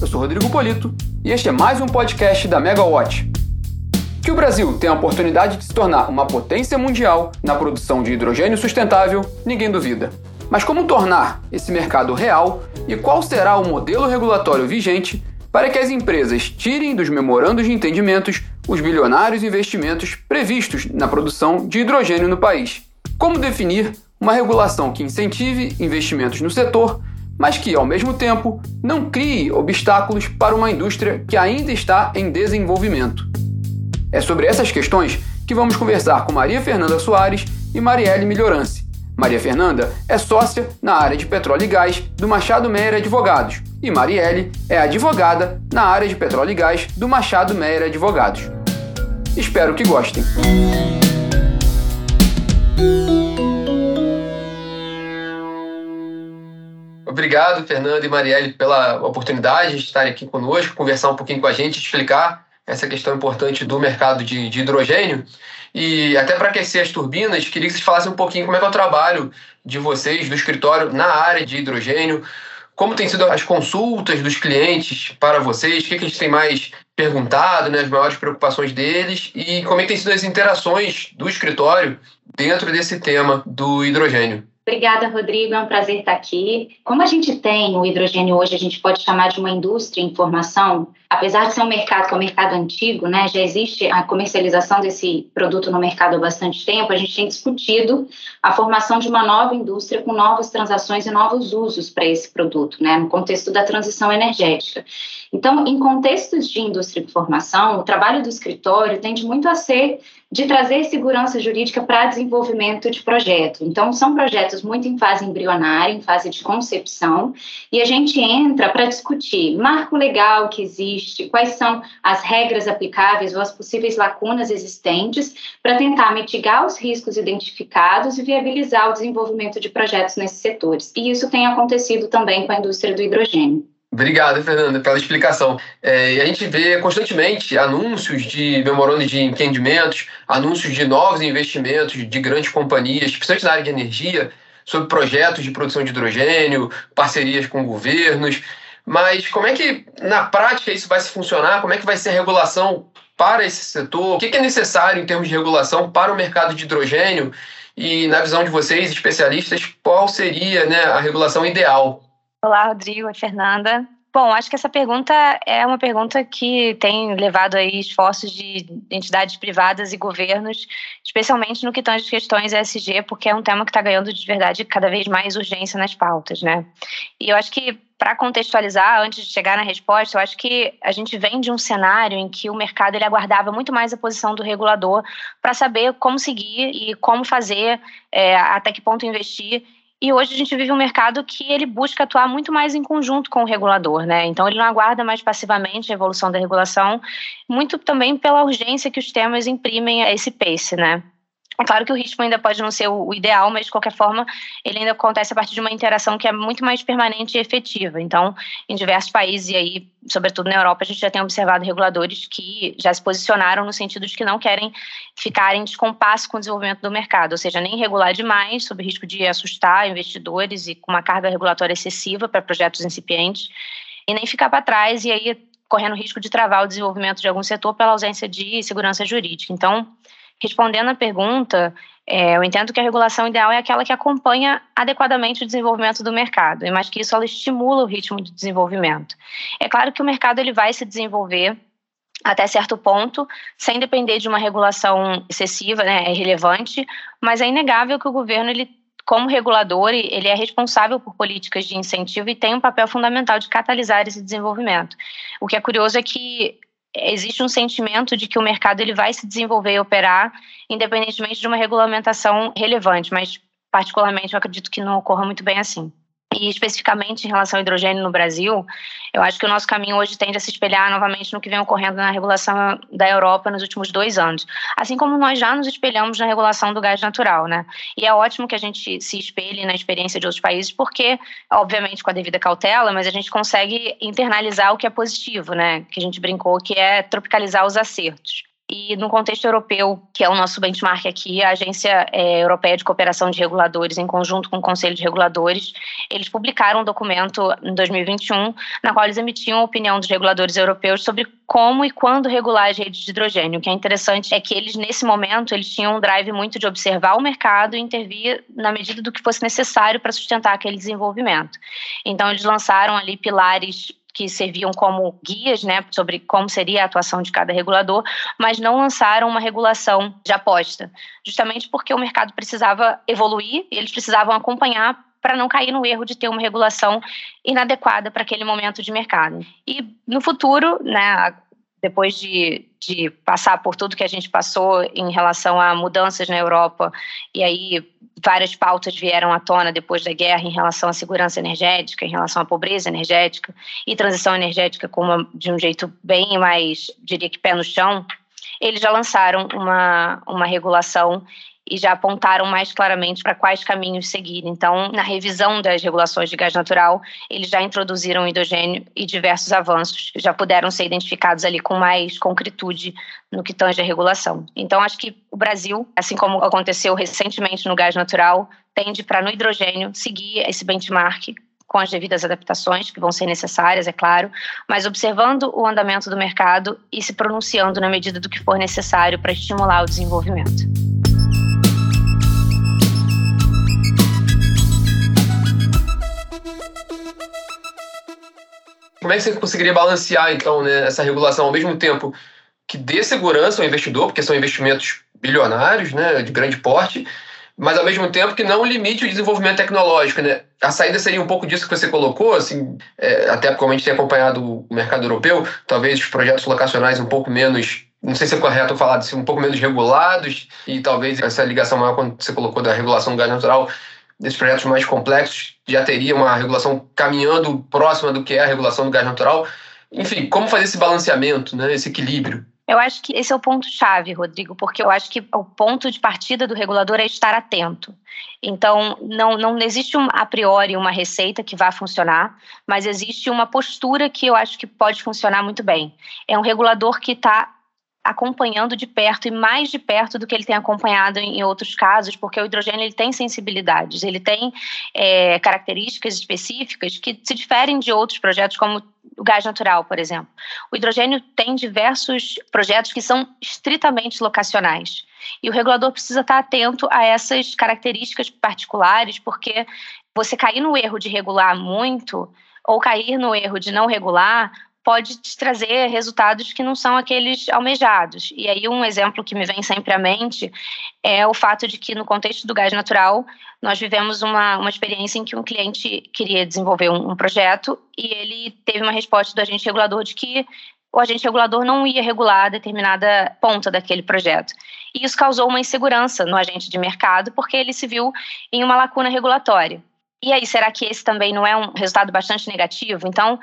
eu sou Rodrigo Polito e este é mais um podcast da Megawatt. Que o Brasil tem a oportunidade de se tornar uma potência mundial na produção de hidrogênio sustentável, ninguém duvida. Mas como tornar esse mercado real e qual será o modelo regulatório vigente para que as empresas tirem dos memorandos de entendimentos os bilionários investimentos previstos na produção de hidrogênio no país? Como definir uma regulação que incentive investimentos no setor mas que, ao mesmo tempo, não crie obstáculos para uma indústria que ainda está em desenvolvimento. É sobre essas questões que vamos conversar com Maria Fernanda Soares e Marielle Melhorance. Maria Fernanda é sócia na área de petróleo e gás do Machado Meyer Advogados e Marielle é advogada na área de petróleo e gás do Machado Meyer Advogados. Espero que gostem. Obrigado, Fernando e Marielle, pela oportunidade de estarem aqui conosco, conversar um pouquinho com a gente, explicar essa questão importante do mercado de, de hidrogênio. E até para aquecer as turbinas, queria que vocês falassem um pouquinho como é, é o trabalho de vocês, do escritório, na área de hidrogênio, como têm sido as consultas dos clientes para vocês, o que, que eles têm mais perguntado, né, as maiores preocupações deles e como é que têm sido as interações do escritório dentro desse tema do hidrogênio. Obrigada, Rodrigo. É um prazer estar aqui. Como a gente tem o hidrogênio hoje, a gente pode chamar de uma indústria em formação. Apesar de ser um mercado que é um mercado antigo, né, já existe a comercialização desse produto no mercado há bastante tempo, a gente tem discutido a formação de uma nova indústria com novas transações e novos usos para esse produto, né, no contexto da transição energética. Então, em contextos de indústria de formação, o trabalho do escritório tende muito a ser de trazer segurança jurídica para desenvolvimento de projeto. Então, são projetos muito em fase embrionária, em fase de concepção, e a gente entra para discutir marco legal que existe, quais são as regras aplicáveis ou as possíveis lacunas existentes, para tentar mitigar os riscos identificados e viabilizar o desenvolvimento de projetos nesses setores. E isso tem acontecido também com a indústria do hidrogênio. Obrigado, Fernanda, pela explicação. É, e a gente vê constantemente anúncios de memorando de entendimentos, anúncios de novos investimentos de grandes companhias, principalmente na área de energia, sobre projetos de produção de hidrogênio, parcerias com governos. Mas como é que, na prática, isso vai se funcionar? Como é que vai ser a regulação para esse setor? O que é necessário em termos de regulação para o mercado de hidrogênio? E, na visão de vocês, especialistas, qual seria né, a regulação ideal Olá, Rodrigo e Fernanda. Bom, acho que essa pergunta é uma pergunta que tem levado aí esforços de entidades privadas e governos, especialmente no que tange questões ESG, porque é um tema que está ganhando de verdade cada vez mais urgência nas pautas, né? E eu acho que para contextualizar, antes de chegar na resposta, eu acho que a gente vem de um cenário em que o mercado ele aguardava muito mais a posição do regulador para saber como seguir e como fazer, é, até que ponto investir e hoje a gente vive um mercado que ele busca atuar muito mais em conjunto com o regulador, né? Então ele não aguarda mais passivamente a evolução da regulação, muito também pela urgência que os temas imprimem a esse pace, né? Claro que o ritmo ainda pode não ser o ideal, mas de qualquer forma ele ainda acontece a partir de uma interação que é muito mais permanente e efetiva. Então, em diversos países, e aí, sobretudo na Europa, a gente já tem observado reguladores que já se posicionaram no sentido de que não querem ficar em descompasso com o desenvolvimento do mercado, ou seja, nem regular demais, sob risco de assustar investidores e com uma carga regulatória excessiva para projetos incipientes, e nem ficar para trás e aí correndo risco de travar o desenvolvimento de algum setor pela ausência de segurança jurídica. Então, Respondendo à pergunta, é, eu entendo que a regulação ideal é aquela que acompanha adequadamente o desenvolvimento do mercado, e mais que isso, ela estimula o ritmo de desenvolvimento. É claro que o mercado ele vai se desenvolver até certo ponto, sem depender de uma regulação excessiva, né, é irrelevante, mas é inegável que o governo ele como regulador, ele é responsável por políticas de incentivo e tem um papel fundamental de catalisar esse desenvolvimento. O que é curioso é que existe um sentimento de que o mercado ele vai se desenvolver e operar independentemente de uma regulamentação relevante, mas particularmente eu acredito que não ocorra muito bem assim. E especificamente em relação ao hidrogênio no Brasil, eu acho que o nosso caminho hoje tende a se espelhar novamente no que vem ocorrendo na regulação da Europa nos últimos dois anos. Assim como nós já nos espelhamos na regulação do gás natural, né? E é ótimo que a gente se espelhe na experiência de outros países, porque, obviamente, com a devida cautela, mas a gente consegue internalizar o que é positivo, né? Que a gente brincou, que é tropicalizar os acertos. E no contexto europeu, que é o nosso benchmark aqui, a Agência é, Europeia de Cooperação de Reguladores, em conjunto com o Conselho de Reguladores, eles publicaram um documento em 2021, na qual eles emitiam a opinião dos reguladores europeus sobre como e quando regular as redes de hidrogênio. O que é interessante é que eles, nesse momento, eles tinham um drive muito de observar o mercado e intervir na medida do que fosse necessário para sustentar aquele desenvolvimento. Então, eles lançaram ali pilares que serviam como guias né, sobre como seria a atuação de cada regulador, mas não lançaram uma regulação de aposta, justamente porque o mercado precisava evoluir e eles precisavam acompanhar para não cair no erro de ter uma regulação inadequada para aquele momento de mercado. E no futuro, né, depois de, de passar por tudo que a gente passou em relação a mudanças na Europa, e aí várias pautas vieram à tona depois da guerra em relação à segurança energética, em relação à pobreza energética e transição energética como de um jeito bem mais, diria que pé no chão, eles já lançaram uma, uma regulação e já apontaram mais claramente para quais caminhos seguir. Então, na revisão das regulações de gás natural, eles já introduziram hidrogênio e diversos avanços já puderam ser identificados ali com mais concretude no que tange a regulação. Então, acho que o Brasil, assim como aconteceu recentemente no gás natural, tende para no hidrogênio seguir esse benchmark com as devidas adaptações que vão ser necessárias, é claro, mas observando o andamento do mercado e se pronunciando na medida do que for necessário para estimular o desenvolvimento. Como é que você conseguiria balancear, então, né, essa regulação ao mesmo tempo que dê segurança ao investidor, porque são investimentos bilionários, né, de grande porte, mas ao mesmo tempo que não limite o desenvolvimento tecnológico, né? A saída seria um pouco disso que você colocou, assim, é, até como a gente tem acompanhado o mercado europeu, talvez os projetos locacionais um pouco menos, não sei se é correto falar disso, um pouco menos regulados, e talvez essa ligação maior quando você colocou da regulação do gás natural desses projetos mais complexos já teria uma regulação caminhando próxima do que é a regulação do gás natural. Enfim, como fazer esse balanceamento, né, esse equilíbrio? Eu acho que esse é o ponto-chave, Rodrigo, porque eu acho que o ponto de partida do regulador é estar atento. Então, não, não existe um, a priori uma receita que vá funcionar, mas existe uma postura que eu acho que pode funcionar muito bem. É um regulador que está acompanhando de perto e mais de perto do que ele tem acompanhado em outros casos, porque o hidrogênio ele tem sensibilidades, ele tem é, características específicas que se diferem de outros projetos, como o gás natural, por exemplo. O hidrogênio tem diversos projetos que são estritamente locacionais. E o regulador precisa estar atento a essas características particulares, porque você cair no erro de regular muito ou cair no erro de não regular pode te trazer resultados que não são aqueles almejados. E aí um exemplo que me vem sempre à mente é o fato de que no contexto do gás natural nós vivemos uma, uma experiência em que um cliente queria desenvolver um, um projeto e ele teve uma resposta do agente regulador de que o agente regulador não ia regular determinada ponta daquele projeto. E isso causou uma insegurança no agente de mercado, porque ele se viu em uma lacuna regulatória. E aí, será que esse também não é um resultado bastante negativo? Então,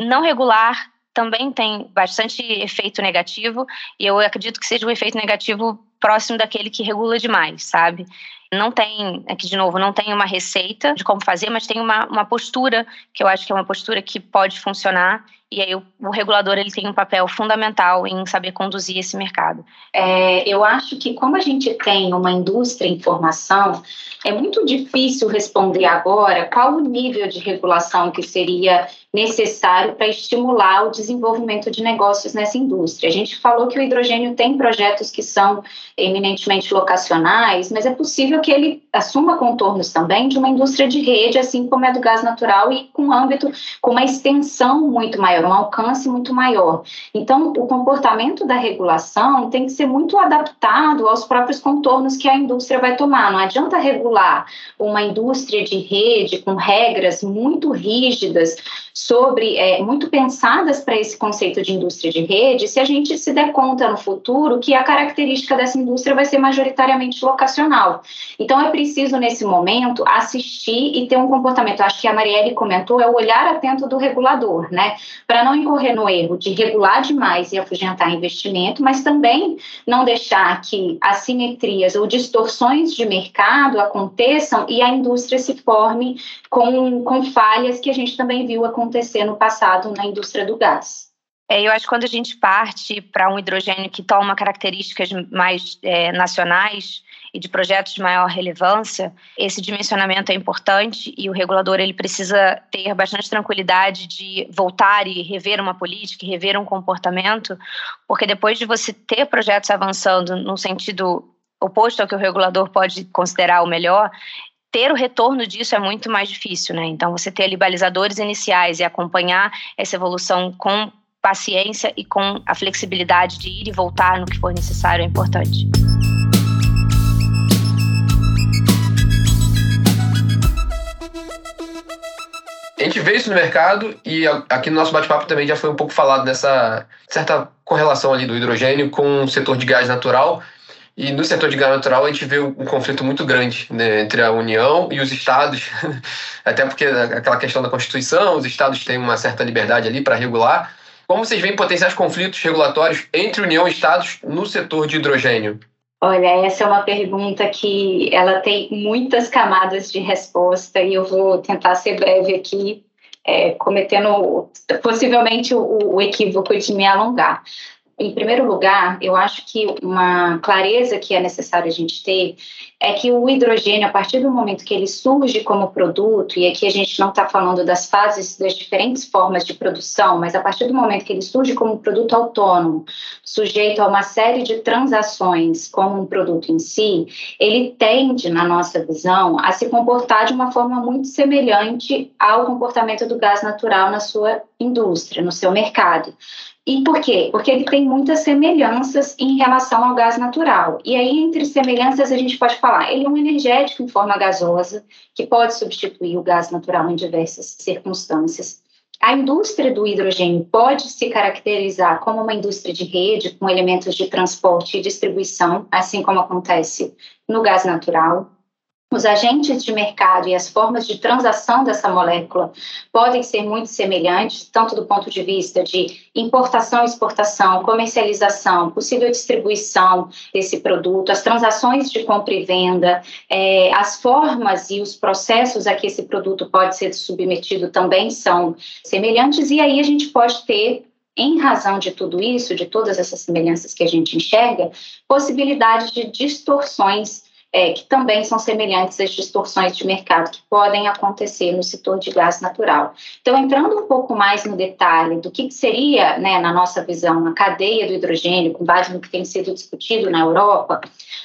não regular também tem bastante efeito negativo, e eu acredito que seja um efeito negativo próximo daquele que regula demais, sabe? Não tem, aqui de novo, não tem uma receita de como fazer, mas tem uma, uma postura, que eu acho que é uma postura que pode funcionar, e aí o, o regulador ele tem um papel fundamental em saber conduzir esse mercado. É, eu acho que como a gente tem uma indústria em formação, é muito difícil responder agora qual o nível de regulação que seria necessário para estimular o desenvolvimento de negócios nessa indústria. A gente falou que o hidrogênio tem projetos que são eminentemente locacionais, mas é possível que ele assuma contornos também de uma indústria de rede, assim como é do gás natural e com âmbito, com uma extensão muito maior, um alcance muito maior. Então, o comportamento da regulação tem que ser muito adaptado aos próprios contornos que a indústria vai tomar. Não adianta regular uma indústria de rede com regras muito rígidas sobre é, muito pensadas para esse conceito de indústria de rede, se a gente se der conta no futuro que a característica dessa indústria vai ser majoritariamente locacional. Então é preciso nesse momento assistir e ter um comportamento. Acho que a Marielle comentou é o olhar atento do regulador, né, para não incorrer no erro de regular demais e afugentar investimento, mas também não deixar que assimetrias ou distorções de mercado aconteçam e a indústria se forme com, com falhas que a gente também viu acontecer acontecer no passado na indústria do gás. É, eu acho que quando a gente parte para um hidrogênio que toma características mais é, nacionais e de projetos de maior relevância, esse dimensionamento é importante e o regulador ele precisa ter bastante tranquilidade de voltar e rever uma política, rever um comportamento, porque depois de você ter projetos avançando no sentido oposto ao que o regulador pode considerar o melhor, ter o retorno disso é muito mais difícil, né? Então, você ter libalizadores iniciais e acompanhar essa evolução com paciência e com a flexibilidade de ir e voltar no que for necessário é importante. A gente vê isso no mercado e aqui no nosso bate-papo também já foi um pouco falado dessa certa correlação ali do hidrogênio com o setor de gás natural. E no setor de gás natural a gente vê um conflito muito grande né, entre a União e os estados, até porque aquela questão da Constituição, os estados têm uma certa liberdade ali para regular, como vocês veem potenciais conflitos regulatórios entre União e Estados no setor de hidrogênio? Olha, essa é uma pergunta que ela tem muitas camadas de resposta e eu vou tentar ser breve aqui, é, cometendo possivelmente o, o equívoco de me alongar. Em primeiro lugar, eu acho que uma clareza que é necessário a gente ter é que o hidrogênio, a partir do momento que ele surge como produto, e aqui a gente não está falando das fases, das diferentes formas de produção, mas a partir do momento que ele surge como produto autônomo, sujeito a uma série de transações como um produto em si, ele tende, na nossa visão, a se comportar de uma forma muito semelhante ao comportamento do gás natural na sua indústria, no seu mercado. E por quê? Porque ele tem muitas semelhanças em relação ao gás natural. E aí, entre semelhanças, a gente pode falar, ele é um energético em forma gasosa, que pode substituir o gás natural em diversas circunstâncias. A indústria do hidrogênio pode se caracterizar como uma indústria de rede, com elementos de transporte e distribuição, assim como acontece no gás natural. Os agentes de mercado e as formas de transação dessa molécula podem ser muito semelhantes, tanto do ponto de vista de importação, exportação, comercialização, possível distribuição desse produto, as transações de compra e venda, é, as formas e os processos a que esse produto pode ser submetido também são semelhantes, e aí a gente pode ter em razão de tudo isso, de todas essas semelhanças que a gente enxerga, possibilidade de distorções é, que também são semelhantes às distorções de mercado que podem acontecer no setor de gás natural. Então, entrando um pouco mais no detalhe do que seria, né, na nossa visão, a cadeia do hidrogênio, com base no que tem sido discutido na Europa,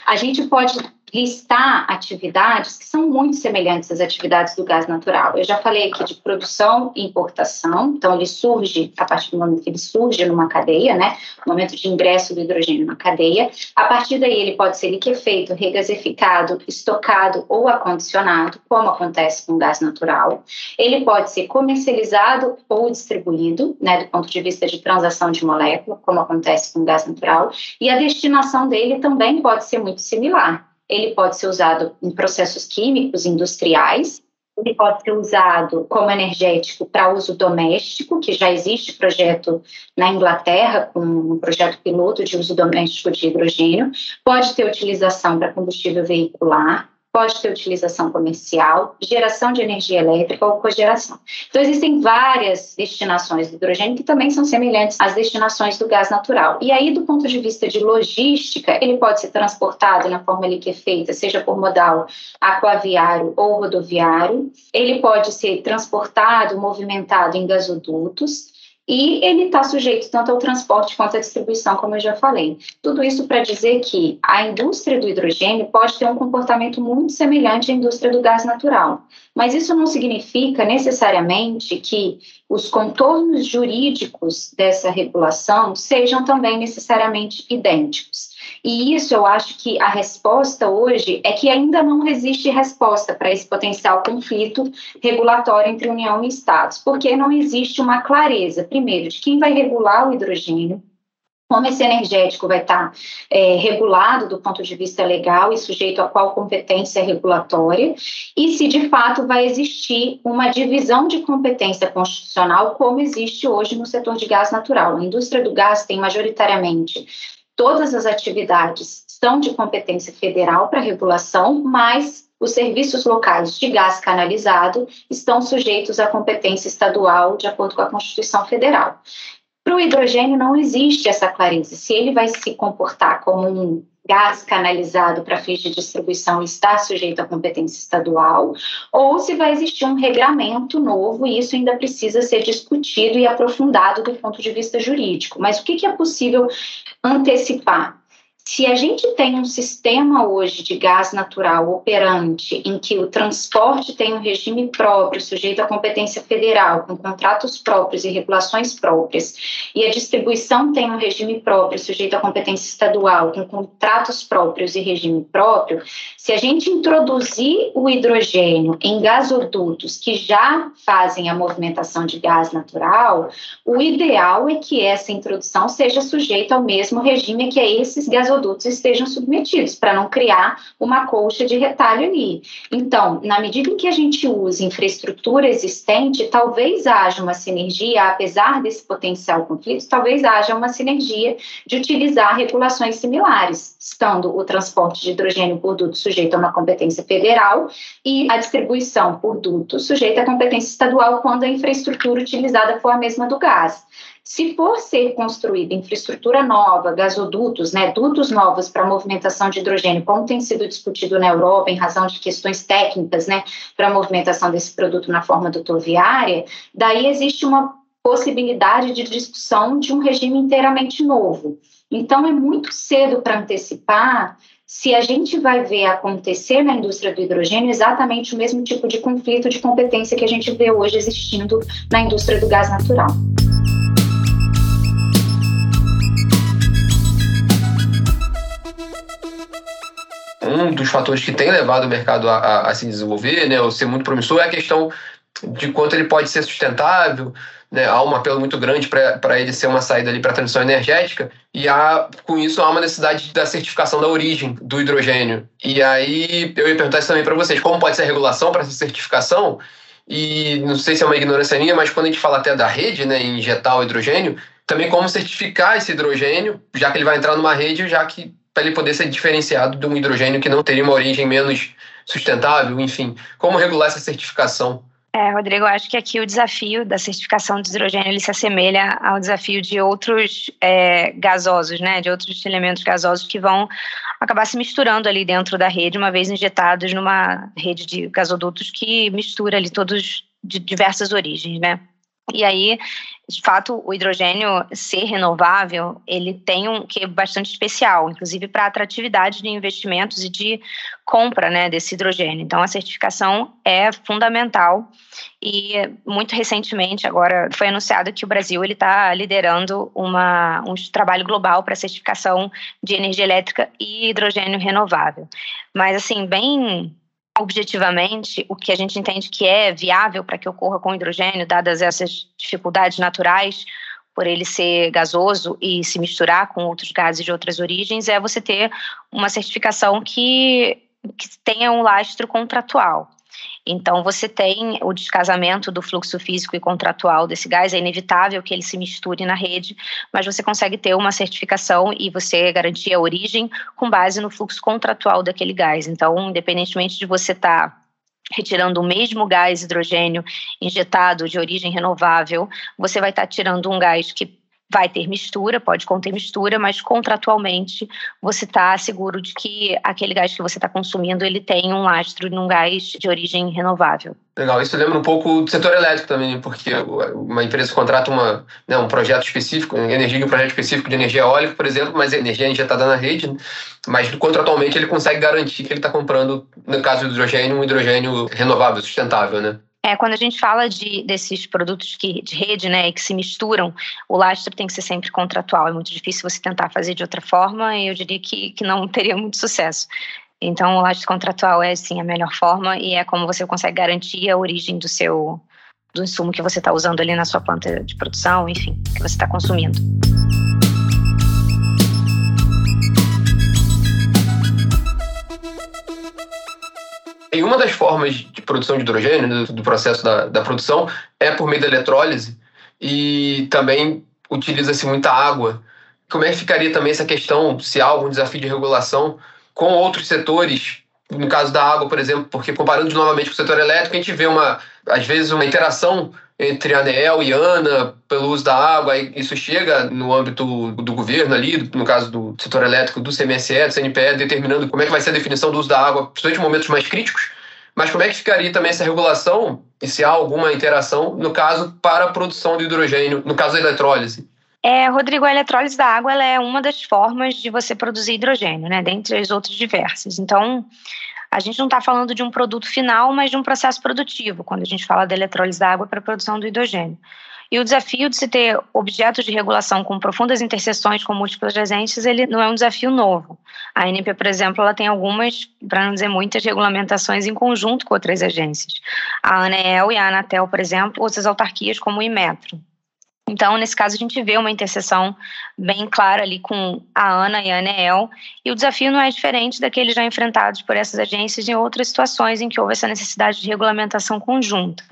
a gente pode listar atividades que são muito semelhantes às atividades do gás natural. Eu já falei aqui de produção e importação, então ele surge a partir do momento que ele surge numa cadeia, né, no momento de ingresso do hidrogênio na cadeia. A partir daí ele pode ser liquefeito, regasificado, estocado ou acondicionado, como acontece com o gás natural. Ele pode ser comercializado ou distribuído, né, do ponto de vista de transação de molécula, como acontece com o gás natural, e a destinação dele também pode ser muito similar. Ele pode ser usado em processos químicos industriais, ele pode ser usado como energético para uso doméstico, que já existe projeto na Inglaterra, com um projeto piloto de uso doméstico de hidrogênio, pode ter utilização para combustível veicular, pode ter utilização comercial, geração de energia elétrica ou cogeração. Então, existem várias destinações do hidrogênio que também são semelhantes às destinações do gás natural. E aí, do ponto de vista de logística, ele pode ser transportado na forma que é seja por modal aquaviário ou rodoviário, ele pode ser transportado, movimentado em gasodutos, e ele está sujeito tanto ao transporte quanto à distribuição, como eu já falei. Tudo isso para dizer que a indústria do hidrogênio pode ter um comportamento muito semelhante à indústria do gás natural, mas isso não significa necessariamente que os contornos jurídicos dessa regulação sejam também necessariamente idênticos. E isso eu acho que a resposta hoje é que ainda não existe resposta para esse potencial conflito regulatório entre União e Estados, porque não existe uma clareza, primeiro, de quem vai regular o hidrogênio, como esse energético vai estar é, regulado do ponto de vista legal e sujeito a qual competência regulatória, e se de fato vai existir uma divisão de competência constitucional, como existe hoje no setor de gás natural. A indústria do gás tem majoritariamente todas as atividades são de competência federal para regulação, mas os serviços locais de gás canalizado estão sujeitos à competência estadual, de acordo com a Constituição Federal. Para o hidrogênio não existe essa clareza. Se ele vai se comportar como um gás canalizado para fins de distribuição está sujeito à competência estadual, ou se vai existir um regramento novo e isso ainda precisa ser discutido e aprofundado do ponto de vista jurídico. Mas o que, que é possível antecipar? Se a gente tem um sistema hoje de gás natural operante, em que o transporte tem um regime próprio, sujeito à competência federal, com contratos próprios e regulações próprias, e a distribuição tem um regime próprio, sujeito à competência estadual, com contratos próprios e regime próprio, se a gente introduzir o hidrogênio em gasodutos que já fazem a movimentação de gás natural, o ideal é que essa introdução seja sujeita ao mesmo regime que é esses gasodutos produtos estejam submetidos, para não criar uma colcha de retalho ali. Então, na medida em que a gente usa infraestrutura existente, talvez haja uma sinergia, apesar desse potencial conflito, talvez haja uma sinergia de utilizar regulações similares, estando o transporte de hidrogênio por duto sujeito a uma competência federal e a distribuição por duto sujeita à competência estadual quando a infraestrutura utilizada for a mesma do gás. Se for ser construída infraestrutura nova, gasodutos, né, dutos novos para movimentação de hidrogênio, como tem sido discutido na Europa em razão de questões técnicas, né, para a movimentação desse produto na forma dutoviária, daí existe uma possibilidade de discussão de um regime inteiramente novo. Então, é muito cedo para antecipar se a gente vai ver acontecer na indústria do hidrogênio exatamente o mesmo tipo de conflito de competência que a gente vê hoje existindo na indústria do gás natural. Um dos fatores que tem levado o mercado a, a, a se desenvolver, né, ou ser muito promissor, é a questão de quanto ele pode ser sustentável, né, há um apelo muito grande para ele ser uma saída ali para a transição energética, e há, com isso há uma necessidade da certificação da origem do hidrogênio. E aí eu ia perguntar isso também para vocês, como pode ser a regulação para essa certificação? E não sei se é uma ignorância minha, mas quando a gente fala até da rede, né, injetar o hidrogênio, também como certificar esse hidrogênio, já que ele vai entrar numa rede, já que para ele poder ser diferenciado de um hidrogênio que não teria uma origem menos sustentável, enfim. Como regular essa certificação? É, Rodrigo, eu acho que aqui o desafio da certificação de hidrogênio ele se assemelha ao desafio de outros é, gasosos, né, de outros elementos gasosos que vão acabar se misturando ali dentro da rede, uma vez injetados numa rede de gasodutos que mistura ali todos de diversas origens, né. E aí, de fato, o hidrogênio ser renovável, ele tem um que bastante especial, inclusive para atratividade de investimentos e de compra né, desse hidrogênio. Então, a certificação é fundamental e muito recentemente, agora, foi anunciado que o Brasil está liderando uma, um trabalho global para certificação de energia elétrica e hidrogênio renovável. Mas, assim, bem objetivamente o que a gente entende que é viável para que ocorra com hidrogênio, dadas essas dificuldades naturais, por ele ser gasoso e se misturar com outros gases de outras origens, é você ter uma certificação que, que tenha um lastro contratual. Então, você tem o descasamento do fluxo físico e contratual desse gás, é inevitável que ele se misture na rede, mas você consegue ter uma certificação e você garantir a origem com base no fluxo contratual daquele gás. Então, independentemente de você estar. Tá retirando o mesmo gás hidrogênio injetado de origem renovável, você vai estar tá tirando um gás que vai ter mistura, pode conter mistura, mas contratualmente você está seguro de que aquele gás que você está consumindo ele tem um lastro num gás de origem renovável. Legal, isso lembra um pouco do setor elétrico também, porque uma empresa contrata uma, né, um projeto específico, energia um projeto específico de energia eólica, por exemplo, mas a energia injetada na rede, né? mas contratualmente ele consegue garantir que ele está comprando, no caso do hidrogênio, um hidrogênio renovável, sustentável, né? É, quando a gente fala de, desses produtos que, de rede, né, que se misturam, o lastro tem que ser sempre contratual. É muito difícil você tentar fazer de outra forma e eu diria que, que não teria muito sucesso. Então, o lastro contratual é, sim, a melhor forma e é como você consegue garantir a origem do seu do insumo que você está usando ali na sua planta de produção, enfim, que você está consumindo. E uma das formas de produção de hidrogênio, do, do processo da, da, produção, é por meio da eletrólise e também utiliza-se muita água. Como é que ficaria também essa questão, se há algum desafio de regulação com outros setores no caso da água, por exemplo, porque comparando novamente com o setor elétrico, a gente vê uma, às vezes, uma interação entre ANEEL e ANA pelo uso da água, isso chega no âmbito do governo ali, no caso do setor elétrico, do CMSE, do CNPE, determinando como é que vai ser a definição do uso da água, principalmente em momentos mais críticos. Mas como é que ficaria também essa regulação, e se há alguma interação, no caso, para a produção de hidrogênio, no caso da eletrólise? É, Rodrigo, a eletrólise da água é uma das formas de você produzir hidrogênio, né, dentre as outras diversas. Então, a gente não está falando de um produto final, mas de um processo produtivo, quando a gente fala da eletrólise da água para a produção do hidrogênio. E o desafio de se ter objetos de regulação com profundas interseções com múltiplos agentes, ele não é um desafio novo. A ANP, por exemplo, ela tem algumas, para não dizer muitas, regulamentações em conjunto com outras agências. A ANEEL e a Anatel, por exemplo, outras autarquias como o Imetro. Então, nesse caso, a gente vê uma interseção bem clara ali com a ANA e a ANEEL, e o desafio não é diferente daqueles já enfrentados por essas agências em outras situações em que houve essa necessidade de regulamentação conjunta.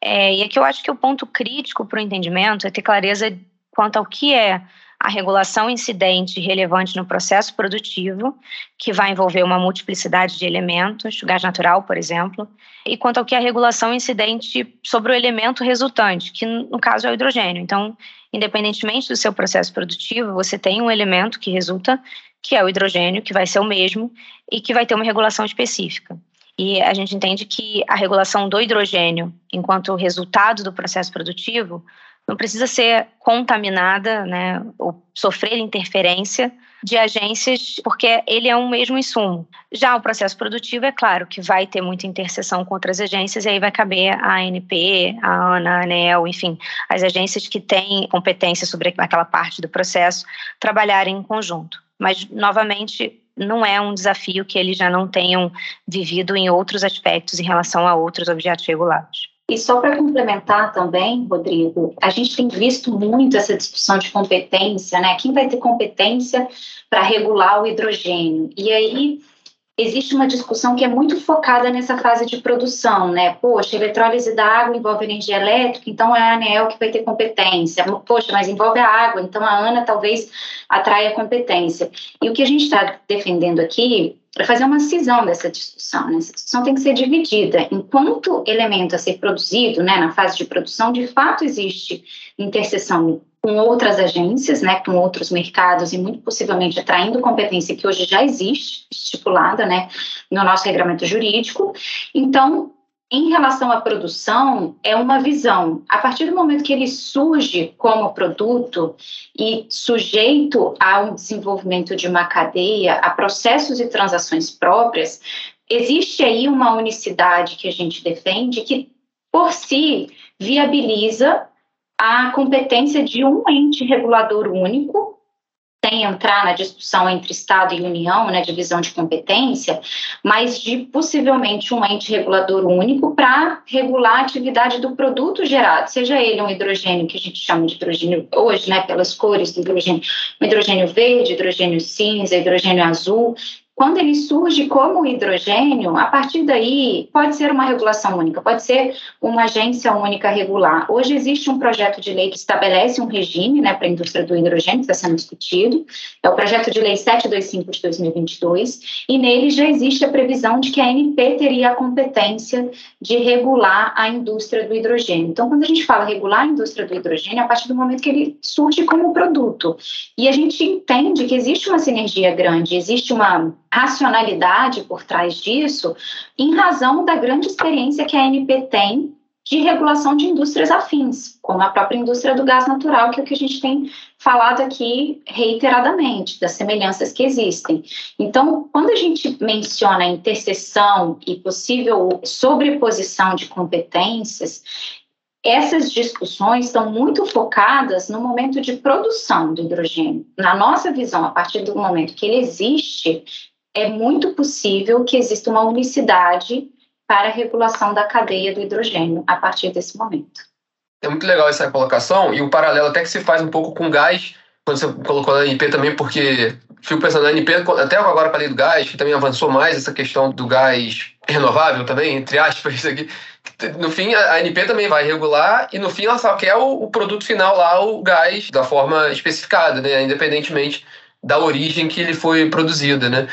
É, e aqui eu acho que o ponto crítico para o entendimento é ter clareza quanto ao que é a regulação incidente relevante no processo produtivo, que vai envolver uma multiplicidade de elementos, gás natural, por exemplo, e quanto ao que é a regulação incidente sobre o elemento resultante, que no caso é o hidrogênio. Então, independentemente do seu processo produtivo, você tem um elemento que resulta, que é o hidrogênio, que vai ser o mesmo e que vai ter uma regulação específica. E a gente entende que a regulação do hidrogênio, enquanto resultado do processo produtivo, não precisa ser contaminada, né, ou sofrer interferência de agências, porque ele é um mesmo insumo. Já o processo produtivo, é claro que vai ter muita interseção com outras agências, e aí vai caber a ANP, a ANA, a ANEL, enfim, as agências que têm competência sobre aquela parte do processo, trabalharem em conjunto. Mas, novamente, não é um desafio que eles já não tenham vivido em outros aspectos em relação a outros objetos regulados. E só para complementar também, Rodrigo, a gente tem visto muito essa discussão de competência, né? Quem vai ter competência para regular o hidrogênio? E aí existe uma discussão que é muito focada nessa fase de produção, né? Poxa, eletrólise da água envolve energia elétrica, então é a ANEL que vai ter competência. Poxa, mas envolve a água, então a ANA talvez atraia competência. E o que a gente está defendendo aqui para fazer uma cisão dessa discussão. Né? Essa discussão tem que ser dividida. Enquanto elemento a ser produzido, né, na fase de produção, de fato existe interseção com outras agências, né, com outros mercados e muito possivelmente atraindo competência que hoje já existe estipulada, né, no nosso regramento jurídico. Então, em relação à produção, é uma visão. A partir do momento que ele surge como produto e sujeito ao desenvolvimento de uma cadeia, a processos e transações próprias, existe aí uma unicidade que a gente defende que, por si, viabiliza a competência de um ente regulador único sem entrar na discussão entre Estado e União, né, divisão de competência, mas de possivelmente um ente regulador único para regular a atividade do produto gerado, seja ele um hidrogênio que a gente chama de hidrogênio hoje, né, pelas cores do hidrogênio, um hidrogênio verde, hidrogênio cinza, hidrogênio azul, quando ele surge como hidrogênio, a partir daí pode ser uma regulação única, pode ser uma agência única regular. Hoje existe um projeto de lei que estabelece um regime né, para a indústria do hidrogênio, que está sendo discutido, é o projeto de lei 725 de 2022, e nele já existe a previsão de que a ANP teria a competência de regular a indústria do hidrogênio. Então, quando a gente fala regular a indústria do hidrogênio, é a partir do momento que ele surge como produto. E a gente entende que existe uma sinergia grande, existe uma racionalidade por trás disso, em razão da grande experiência que a ANP tem de regulação de indústrias afins, como a própria indústria do gás natural, que é o que a gente tem falado aqui reiteradamente, das semelhanças que existem. Então, quando a gente menciona interseção e possível sobreposição de competências, essas discussões estão muito focadas no momento de produção do hidrogênio. Na nossa visão, a partir do momento que ele existe, é muito possível que exista uma unicidade para a regulação da cadeia do hidrogênio a partir desse momento. É muito legal essa colocação e o paralelo até que se faz um pouco com gás, quando você colocou na ANP também, porque fico pensando na ANP, até agora para a lei do gás, que também avançou mais essa questão do gás renovável também, entre aspas, isso aqui. No fim, a ANP também vai regular e no fim ela só quer o, o produto final lá, o gás, da forma especificada, né? independentemente da origem que ele foi produzido, né?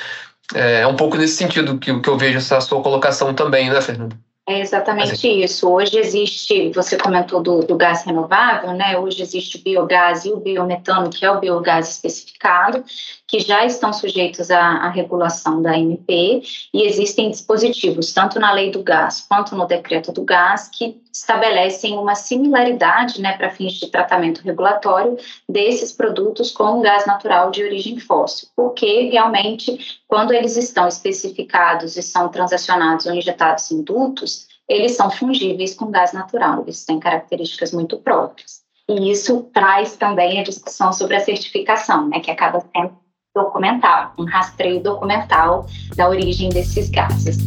É, é um pouco nesse sentido que, que eu vejo essa sua colocação também, né, Fernando? É exatamente isso. Hoje existe, você comentou do, do, gás renovável, né? Hoje existe o biogás e o biometano, que é o biogás especificado, que já estão sujeitos à, à, regulação da ANP, e existem dispositivos, tanto na lei do gás quanto no decreto do gás, que estabelecem uma similaridade, né, para fins de tratamento regulatório desses produtos com gás natural de origem fóssil, porque realmente, quando eles estão especificados e são transacionados ou injetados em dutos, eles são fungíveis com gás natural, eles têm características muito próprias. E isso traz também a discussão sobre a certificação, né, que acaba sendo documental, um rastreio documental da origem desses gases.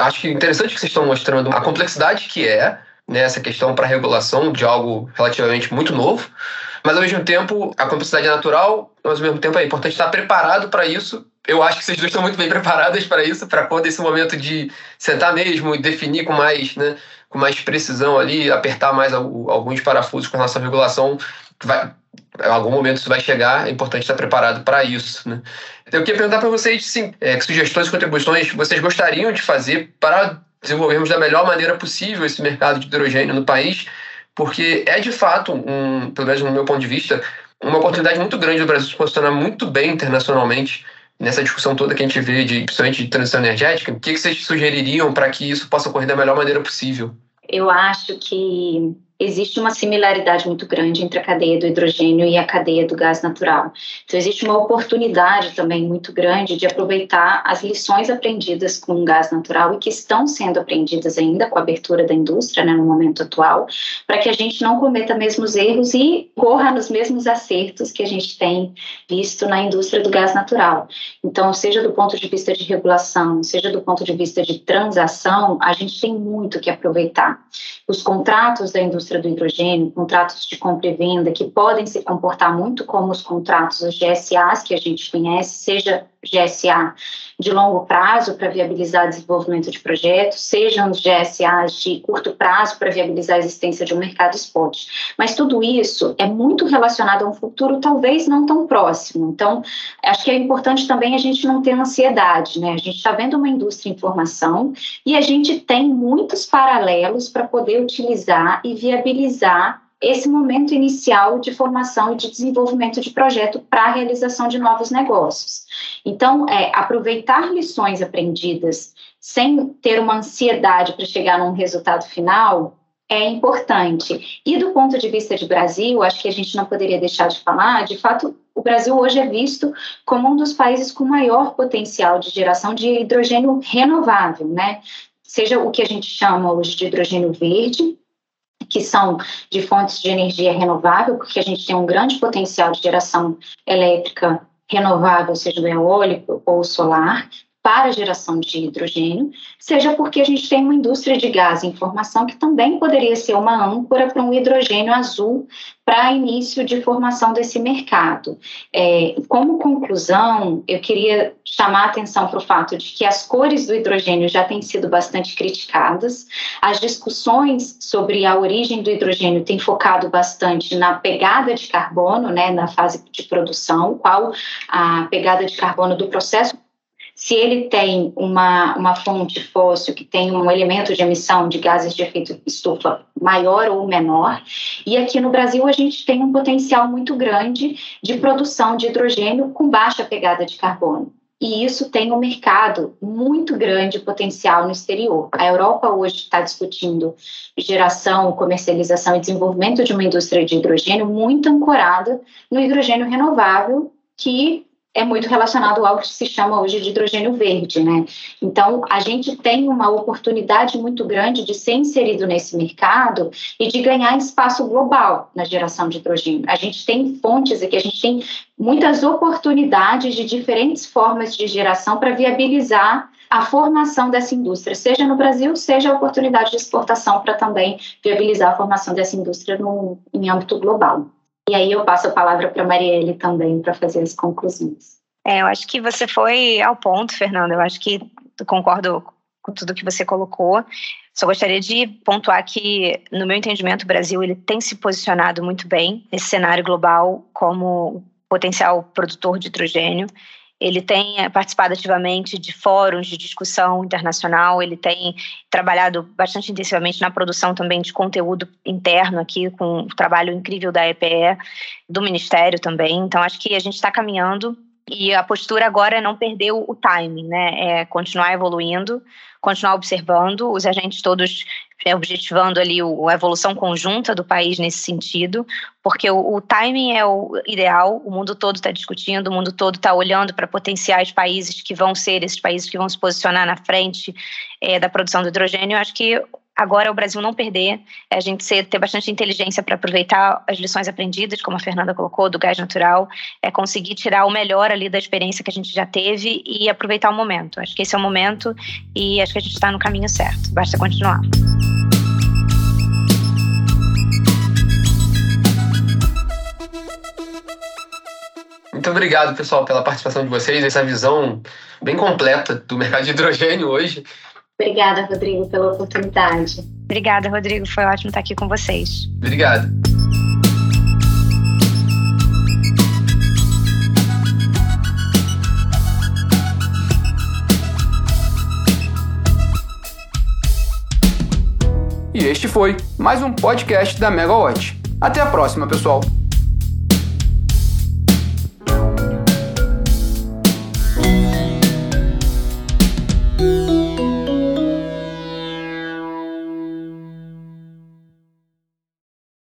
Acho interessante que vocês estão mostrando a complexidade que é né, questão para regulação de algo relativamente muito novo, mas ao mesmo tempo a complexidade é natural, mas ao mesmo tempo é importante estar preparado para isso. Eu acho que vocês duas estão muito bem preparadas para isso, para quando esse momento de sentar mesmo e definir com mais, né, com mais precisão ali, apertar mais alguns parafusos com a nossa regulação, vai, em algum momento isso vai chegar, é importante estar preparado para isso. Né? Eu queria perguntar para vocês sim, é, que sugestões e contribuições vocês gostariam de fazer para desenvolvermos da melhor maneira possível esse mercado de hidrogênio no país, porque é de fato, um, pelo menos no meu ponto de vista, uma oportunidade muito grande do Brasil se posicionar muito bem internacionalmente nessa discussão toda que a gente vê, de, principalmente de transição energética, o que, que vocês sugeririam para que isso possa ocorrer da melhor maneira possível? Eu acho que existe uma similaridade muito grande entre a cadeia do hidrogênio e a cadeia do gás natural. Então, existe uma oportunidade também muito grande de aproveitar as lições aprendidas com o gás natural e que estão sendo aprendidas ainda com a abertura da indústria né, no momento atual, para que a gente não cometa mesmos erros e corra nos mesmos acertos que a gente tem visto na indústria do gás natural. Então, seja do ponto de vista de regulação, seja do ponto de vista de transação, a gente tem muito que aproveitar. Os contratos da indústria indústria do hidrogênio, contratos de compra e venda, que podem se comportar muito como os contratos, os GSAs que a gente conhece, seja GSA de longo prazo para viabilizar desenvolvimento de projetos, sejam os GSAs de curto prazo para viabilizar a existência de um mercado spot. Mas tudo isso é muito relacionado a um futuro talvez não tão próximo. Então, acho que é importante também a gente não ter ansiedade, né? A gente está vendo uma indústria em formação e a gente tem muitos paralelos para poder utilizar e viabilizar esse momento inicial de formação e de desenvolvimento de projeto para a realização de novos negócios. Então, é, aproveitar lições aprendidas sem ter uma ansiedade para chegar num resultado final é importante. E do ponto de vista de Brasil, acho que a gente não poderia deixar de falar, de fato, o Brasil hoje é visto como um dos países com maior potencial de geração de hidrogênio renovável, né? Seja o que a gente chama hoje de hidrogênio verde, que são de fontes de energia renovável, porque a gente tem um grande potencial de geração elétrica renovável, seja do eólico ou solar, para a geração de hidrogênio, seja porque a gente tem uma indústria de gás em formação que também poderia ser uma âncora para um hidrogênio azul para início de formação desse mercado. É, como conclusão, eu queria chamar a atenção para o fato de que as cores do hidrogênio já têm sido bastante criticadas, as discussões sobre a origem do hidrogênio têm focado bastante na pegada de carbono, né, na fase de produção, qual a pegada de carbono do processo se ele tem uma, uma fonte fóssil que tem um elemento de emissão de gases de efeito estufa maior ou menor, e aqui no Brasil a gente tem um potencial muito grande de produção de hidrogênio com baixa pegada de carbono. E isso tem um mercado muito grande potencial no exterior. A Europa hoje está discutindo geração, comercialização e desenvolvimento de uma indústria de hidrogênio muito ancorada no hidrogênio renovável, que é muito relacionado ao que se chama hoje de hidrogênio verde, né? Então, a gente tem uma oportunidade muito grande de ser inserido nesse mercado e de ganhar espaço global na geração de hidrogênio. A gente tem fontes aqui, a gente tem muitas oportunidades de diferentes formas de geração para viabilizar a formação dessa indústria, seja no Brasil, seja a oportunidade de exportação para também viabilizar a formação dessa indústria no, em âmbito global. E aí eu passo a palavra para a Marielle também para fazer as conclusões. É, eu acho que você foi ao ponto, Fernanda. Eu acho que concordo com tudo que você colocou. Só gostaria de pontuar que, no meu entendimento, o Brasil ele tem se posicionado muito bem nesse cenário global como potencial produtor de hidrogênio. Ele tem eh, participado ativamente de fóruns de discussão internacional, ele tem trabalhado bastante intensivamente na produção também de conteúdo interno aqui, com o trabalho incrível da EPE, do Ministério também. Então, acho que a gente está caminhando e a postura agora é não perder o timing, né? É continuar evoluindo, continuar observando, os agentes todos é, objetivando ali a evolução conjunta do país nesse sentido, porque o, o timing é o ideal, o mundo todo está discutindo, o mundo todo está olhando para potenciais países que vão ser esses países que vão se posicionar na frente é, da produção do hidrogênio. Eu acho que agora é o Brasil não perder, é a gente ter bastante inteligência para aproveitar as lições aprendidas, como a Fernanda colocou, do gás natural, é conseguir tirar o melhor ali da experiência que a gente já teve e aproveitar o momento. Acho que esse é o momento e acho que a gente está no caminho certo, basta continuar. Muito obrigado, pessoal, pela participação de vocês, essa visão bem completa do mercado de hidrogênio hoje. Obrigada, Rodrigo, pela oportunidade. Obrigada, Rodrigo. Foi ótimo estar aqui com vocês. Obrigado. E este foi mais um podcast da Megawatt. Até a próxima, pessoal!